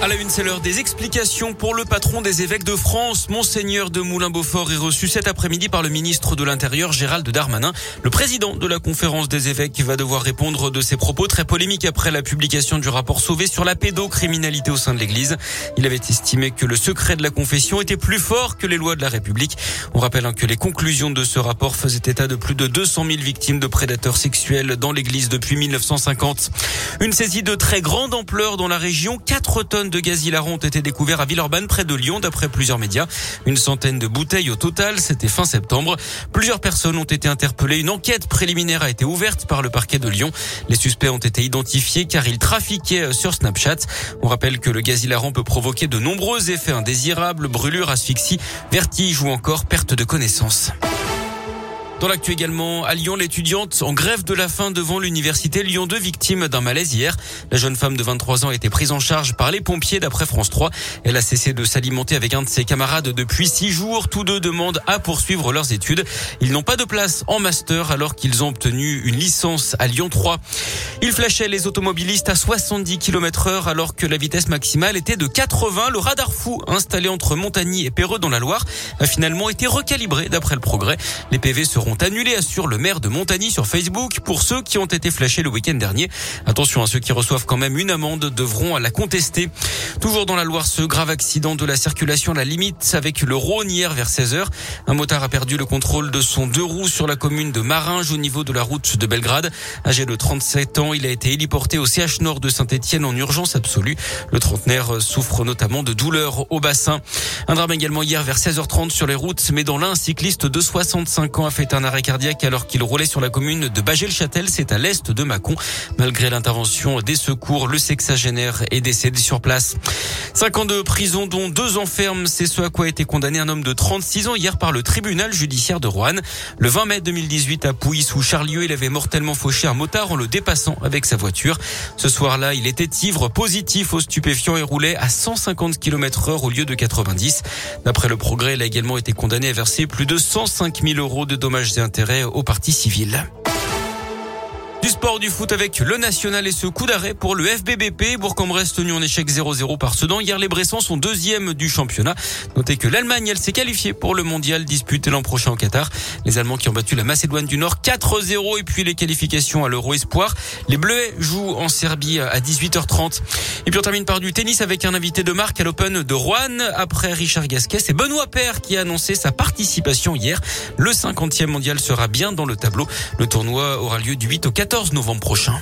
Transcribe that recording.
À la une, c'est l'heure des explications pour le patron des évêques de France. Monseigneur de Moulin-Beaufort est reçu cet après-midi par le ministre de l'Intérieur, Gérald Darmanin. Le président de la conférence des évêques va devoir répondre de ses propos très polémiques après la publication du rapport Sauvé sur la pédocriminalité au sein de l'église. Il avait estimé que le secret de la confession était plus fort que les lois de la République. On rappelle hein, que les conclusions de ce rapport faisaient état de plus de 200 000 victimes de prédateurs sexuels dans l'église depuis 1950. Une saisie de très grande ampleur dans la région. 4 tonnes de gaz hilarant ont été découverts à Villeurbanne, près de Lyon, d'après plusieurs médias. Une centaine de bouteilles au total, c'était fin septembre. Plusieurs personnes ont été interpellées. Une enquête préliminaire a été ouverte par le parquet de Lyon. Les suspects ont été identifiés car ils trafiquaient sur Snapchat. On rappelle que le gaz hilarant peut provoquer de nombreux effets indésirables, brûlures, asphyxie, vertige ou encore perte de connaissance. Dans l'actu également, à Lyon, l'étudiante en grève de la faim devant l'université Lyon 2, victime d'un malaise hier. La jeune femme de 23 ans a été prise en charge par les pompiers d'après France 3. Elle a cessé de s'alimenter avec un de ses camarades depuis six jours. Tous deux demandent à poursuivre leurs études. Ils n'ont pas de place en master alors qu'ils ont obtenu une licence à Lyon 3. Ils flashaient les automobilistes à 70 km heure alors que la vitesse maximale était de 80. Le radar fou installé entre Montagny et Perreux dans la Loire a finalement été recalibré d'après le progrès. Les PV seront seront annulés, assure le maire de Montagny sur Facebook pour ceux qui ont été flashés le week-end dernier. Attention à ceux qui reçoivent quand même une amende devront la contester. Toujours dans la Loire, ce grave accident de la circulation la limite avec le Rhône hier vers 16h. Un motard a perdu le contrôle de son deux roues sur la commune de Maringe au niveau de la route de Belgrade. Âgé de 37 ans, il a été héliporté au CH Nord de Saint-Etienne en urgence absolue. Le trentenaire souffre notamment de douleurs au bassin. Un drame également hier vers 16h30 sur les routes, mais dans l'un, un cycliste de 65 ans a fait un un arrêt cardiaque alors qu'il roulait sur la commune de Bagel-Châtel, c'est à l'est de Mâcon. Malgré l'intervention des secours, le sexagénaire est décédé sur place. Cinq ans de prison, dont deux enfermes, c'est ce à quoi a été condamné un homme de 36 ans hier par le tribunal judiciaire de Rouen. Le 20 mai 2018 à Pouilly sous Charlieu, il avait mortellement fauché un motard en le dépassant avec sa voiture. Ce soir-là, il était ivre positif aux stupéfiants et roulait à 150 km heure au lieu de 90. D'après le progrès, il a également été condamné à verser plus de 105 000 euros de dommages et intérêts aux parties civiles. Du sport du foot avec le national et ce coup d'arrêt pour le FBBP. Bourg-en-Bresse tenu en échec 0-0 par Sedan. Hier, les Bressans sont deuxième du championnat. Notez que l'Allemagne, elle s'est qualifiée pour le mondial disputé l'an prochain au Qatar. Les Allemands qui ont battu la Macédoine du Nord 4-0 et puis les qualifications à l'Euro Espoir. Les Bleus jouent en Serbie à 18h30. Et puis on termine par du tennis avec un invité de marque à l'Open de Rouen. Après Richard Gasquet, c'est Benoît Paire qui a annoncé sa participation hier. Le 50e mondial sera bien dans le tableau. Le tournoi aura lieu du 8 au 14 novembre prochain.